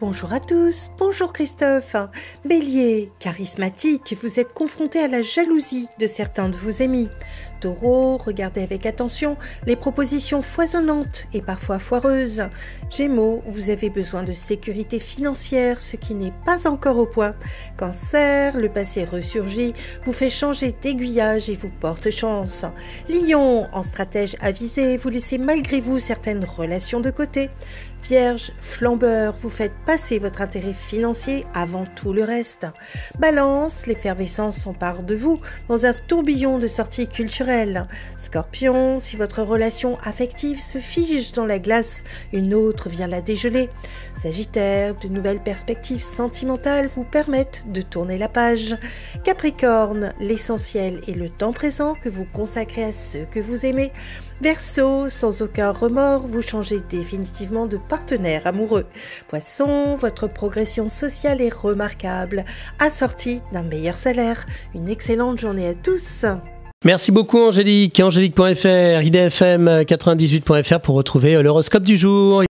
Bonjour à tous, bonjour Christophe. Bélier, charismatique, vous êtes confronté à la jalousie de certains de vos amis. Taureau, regardez avec attention les propositions foisonnantes et parfois foireuses. Gémeaux, vous avez besoin de sécurité financière, ce qui n'est pas encore au point. Cancer, le passé ressurgit, vous fait changer d'aiguillage et vous porte chance. Lion, en stratège avisé, vous laissez malgré vous certaines relations de côté. Vierge, flambeur, vous faites passer votre intérêt financier avant tout le reste. Balance, l'effervescence s'empare de vous dans un tourbillon de sorties culturelles. Scorpion, si votre relation affective se fige dans la glace, une autre vient la dégeler. Sagittaire, de nouvelles perspectives sentimentales vous permettent de tourner la page. Capricorne, l'essentiel est le temps présent que vous consacrez à ceux que vous aimez. Verseau, sans aucun remords, vous changez définitivement de partenaire amoureux. Poisson, votre progression sociale est remarquable, assortie d'un meilleur salaire. Une excellente journée à tous. Merci beaucoup Angélique. Angélique.fr, idfm98.fr pour retrouver l'horoscope du jour.